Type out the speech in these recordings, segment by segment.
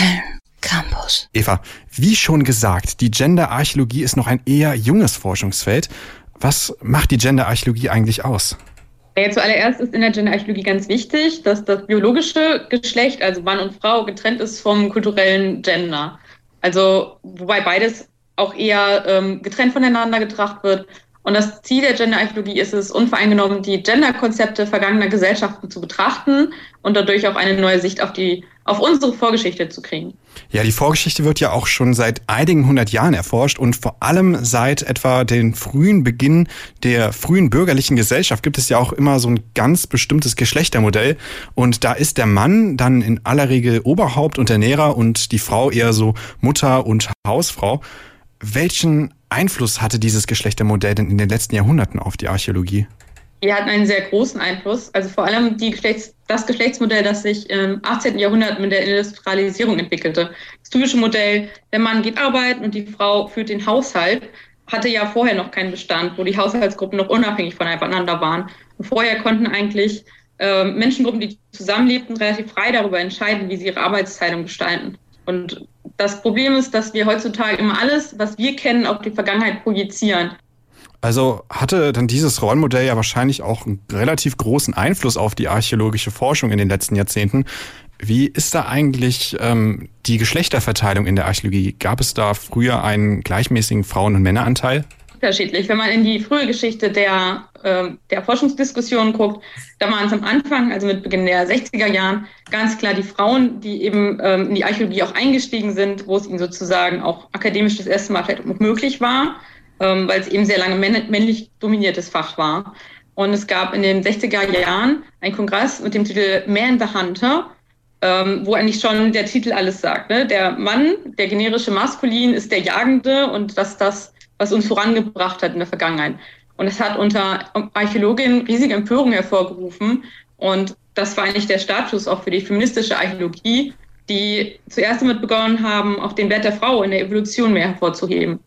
Film Campus. Eva, wie schon gesagt, die Genderarchäologie ist noch ein eher junges Forschungsfeld. Was macht die Genderarchäologie eigentlich aus? Ja, zuallererst ist in der Genderarchäologie ganz wichtig, dass das biologische Geschlecht, also Mann und Frau, getrennt ist vom kulturellen Gender. Also, wobei beides auch eher ähm, getrennt voneinander getracht wird. Und das Ziel der Genderarchäologie ist es, unvoreingenommen die Genderkonzepte vergangener Gesellschaften zu betrachten und dadurch auch eine neue Sicht auf die auf unsere Vorgeschichte zu kriegen. Ja, die Vorgeschichte wird ja auch schon seit einigen hundert Jahren erforscht und vor allem seit etwa den frühen Beginn der frühen bürgerlichen Gesellschaft gibt es ja auch immer so ein ganz bestimmtes Geschlechtermodell und da ist der Mann dann in aller Regel Oberhaupt und Ernährer und die Frau eher so Mutter und Hausfrau. Welchen Einfluss hatte dieses Geschlechtermodell denn in den letzten Jahrhunderten auf die Archäologie? Die hatten einen sehr großen Einfluss. Also vor allem Geschlechts-, das Geschlechtsmodell, das sich im 18. Jahrhundert mit der Industrialisierung entwickelte. Das typische Modell, der Mann geht arbeiten und die Frau führt den Haushalt, hatte ja vorher noch keinen Bestand, wo die Haushaltsgruppen noch unabhängig voneinander waren. Und vorher konnten eigentlich äh, Menschengruppen, die zusammenlebten, relativ frei darüber entscheiden, wie sie ihre Arbeitsteilung gestalten. Und das Problem ist, dass wir heutzutage immer alles, was wir kennen, auf die Vergangenheit projizieren. Also hatte dann dieses Rollenmodell ja wahrscheinlich auch einen relativ großen Einfluss auf die archäologische Forschung in den letzten Jahrzehnten. Wie ist da eigentlich ähm, die Geschlechterverteilung in der Archäologie? Gab es da früher einen gleichmäßigen Frauen- und Männeranteil? Unterschiedlich. Wenn man in die frühe Geschichte der, äh, der Forschungsdiskussion guckt, da waren es am Anfang, also mit Beginn der 60er Jahren, ganz klar die Frauen, die eben ähm, in die Archäologie auch eingestiegen sind, wo es ihnen sozusagen auch akademisch das erste Mal vielleicht möglich war ähm, weil es eben sehr lange männlich dominiertes Fach war. Und es gab in den 60er Jahren einen Kongress mit dem Titel Man the Hunter, ähm, wo eigentlich schon der Titel alles sagt. Ne? Der Mann, der generische Maskulin, ist der Jagende und das das, was uns vorangebracht hat in der Vergangenheit. Und es hat unter Archäologinnen riesige Empörung hervorgerufen. Und das war eigentlich der Status auch für die feministische Archäologie, die zuerst damit begonnen haben, auch den Wert der Frau in der Evolution mehr hervorzuheben.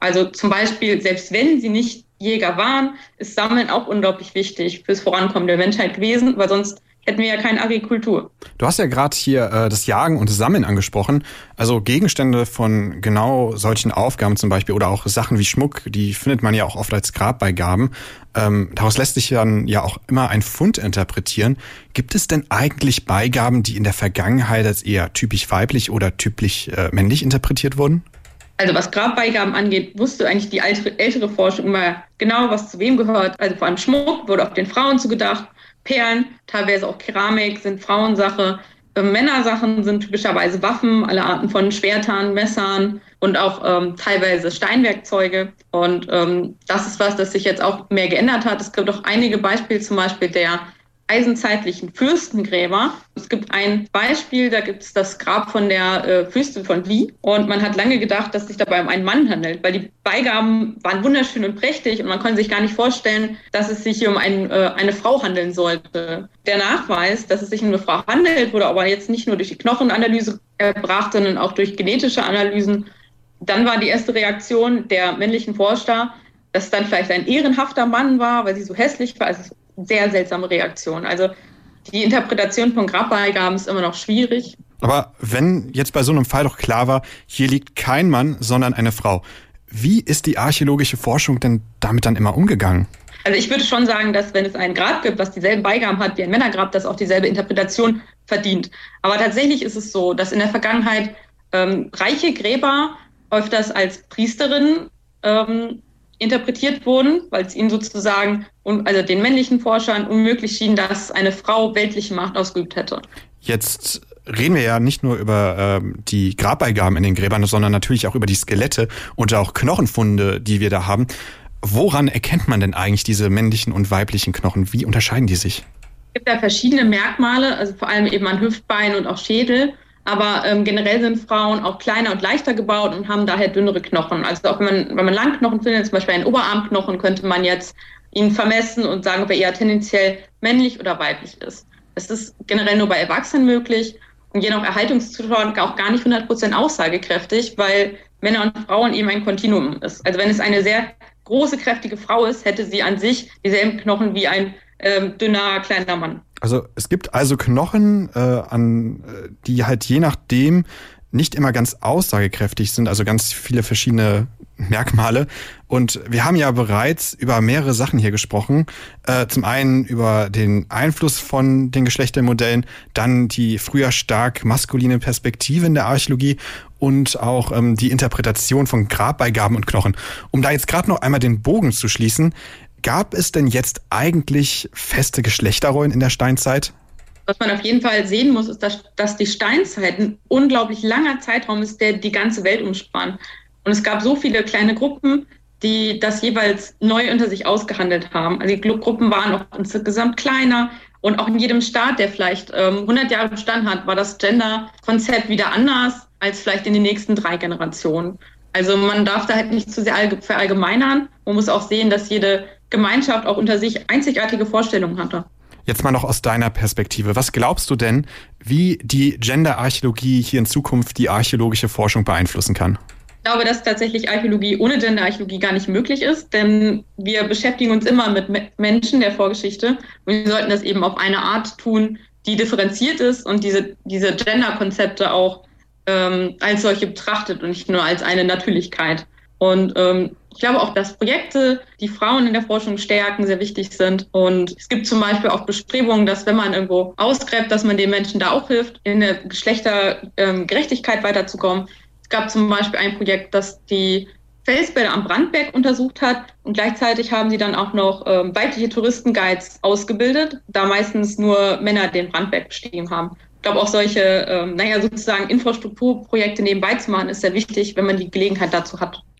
Also zum Beispiel, selbst wenn sie nicht Jäger waren, ist Sammeln auch unglaublich wichtig fürs Vorankommen der Menschheit gewesen, weil sonst hätten wir ja keine Agrikultur. Du hast ja gerade hier äh, das Jagen und das Sammeln angesprochen. Also Gegenstände von genau solchen Aufgaben zum Beispiel oder auch Sachen wie Schmuck, die findet man ja auch oft als Grabbeigaben. Ähm, daraus lässt sich dann ja auch immer ein Fund interpretieren. Gibt es denn eigentlich Beigaben, die in der Vergangenheit als eher typisch weiblich oder typisch äh, männlich interpretiert wurden? Also was Grabbeigaben angeht, wusste eigentlich die ältere, ältere Forschung immer genau, was zu wem gehört. Also vor allem Schmuck wurde auch den Frauen zugedacht. Perlen, teilweise auch Keramik sind Frauensache. Ähm, Männersachen sind typischerweise Waffen, alle Arten von Schwertern, Messern und auch ähm, teilweise Steinwerkzeuge. Und ähm, das ist was, das sich jetzt auch mehr geändert hat. Es gibt auch einige Beispiele, zum Beispiel der eisenzeitlichen Fürstengräber. Es gibt ein Beispiel, da gibt es das Grab von der äh, Fürstin von Wie und man hat lange gedacht, dass sich dabei um einen Mann handelt, weil die Beigaben waren wunderschön und prächtig und man konnte sich gar nicht vorstellen, dass es sich hier um ein, äh, eine Frau handeln sollte. Der Nachweis, dass es sich um eine Frau handelt, wurde aber jetzt nicht nur durch die Knochenanalyse erbracht, sondern auch durch genetische Analysen. Dann war die erste Reaktion der männlichen Forscher, dass es dann vielleicht ein ehrenhafter Mann war, weil sie so hässlich war. Also sehr seltsame Reaktion. Also die Interpretation von Grabbeigaben ist immer noch schwierig. Aber wenn jetzt bei so einem Fall doch klar war, hier liegt kein Mann, sondern eine Frau, wie ist die archäologische Forschung denn damit dann immer umgegangen? Also ich würde schon sagen, dass wenn es ein Grab gibt, was dieselben Beigaben hat wie ein Männergrab, das auch dieselbe Interpretation verdient. Aber tatsächlich ist es so, dass in der Vergangenheit ähm, reiche Gräber öfters als Priesterinnen ähm, interpretiert wurden, weil es ihnen sozusagen, also den männlichen Forschern, unmöglich schien, dass eine Frau weltliche Macht ausgeübt hätte. Jetzt reden wir ja nicht nur über ähm, die Grabbeigaben in den Gräbern, sondern natürlich auch über die Skelette und auch Knochenfunde, die wir da haben. Woran erkennt man denn eigentlich diese männlichen und weiblichen Knochen? Wie unterscheiden die sich? Es gibt da verschiedene Merkmale, also vor allem eben an Hüftbein und auch Schädel. Aber ähm, generell sind Frauen auch kleiner und leichter gebaut und haben daher dünnere Knochen. Also auch wenn man, wenn man Langknochen findet, zum Beispiel einen Oberarmknochen, könnte man jetzt ihn vermessen und sagen, ob er eher tendenziell männlich oder weiblich ist. Es ist generell nur bei Erwachsenen möglich und je nach Erhaltungszustand auch gar nicht 100% aussagekräftig, weil Männer und Frauen eben ein Kontinuum ist. Also wenn es eine sehr große, kräftige Frau ist, hätte sie an sich dieselben Knochen wie ein ähm, dünner, kleiner Mann. Also es gibt also Knochen, äh, an, äh, die halt je nachdem, nicht immer ganz aussagekräftig sind, also ganz viele verschiedene Merkmale. Und wir haben ja bereits über mehrere Sachen hier gesprochen. Äh, zum einen über den Einfluss von den Geschlechtermodellen, dann die früher stark maskuline Perspektive in der Archäologie und auch ähm, die Interpretation von Grabbeigaben und Knochen. Um da jetzt gerade noch einmal den Bogen zu schließen, gab es denn jetzt eigentlich feste Geschlechterrollen in der Steinzeit? Was man auf jeden Fall sehen muss, ist, dass, dass die Steinzeit ein unglaublich langer Zeitraum ist, der die ganze Welt umspannt. Und es gab so viele kleine Gruppen, die das jeweils neu unter sich ausgehandelt haben. Also die Gruppen waren auch insgesamt kleiner und auch in jedem Staat, der vielleicht ähm, 100 Jahre bestanden hat, war das Gender-Konzept wieder anders als vielleicht in den nächsten drei Generationen. Also man darf da halt nicht zu sehr verallgemeinern. Man muss auch sehen, dass jede Gemeinschaft auch unter sich einzigartige Vorstellungen hatte. Jetzt mal noch aus deiner Perspektive. Was glaubst du denn, wie die Gender-Archäologie hier in Zukunft die archäologische Forschung beeinflussen kann? Ich glaube, dass tatsächlich Archäologie ohne Gender-Archäologie gar nicht möglich ist, denn wir beschäftigen uns immer mit Menschen der Vorgeschichte und wir sollten das eben auf eine Art tun, die differenziert ist und diese, diese Gender-Konzepte auch ähm, als solche betrachtet und nicht nur als eine Natürlichkeit. Und ähm, ich glaube auch, dass Projekte, die Frauen in der Forschung stärken, sehr wichtig sind. Und es gibt zum Beispiel auch Bestrebungen, dass wenn man irgendwo ausgräbt, dass man den Menschen da auch hilft, in der Geschlechtergerechtigkeit ähm, weiterzukommen. Es gab zum Beispiel ein Projekt, das die Felsbäder am Brandberg untersucht hat und gleichzeitig haben sie dann auch noch ähm, weibliche Touristenguides ausgebildet, da meistens nur Männer den Brandberg bestiegen haben. Ich glaube, auch solche, ähm, naja, sozusagen Infrastrukturprojekte nebenbei zu machen, ist sehr wichtig, wenn man die Gelegenheit dazu hat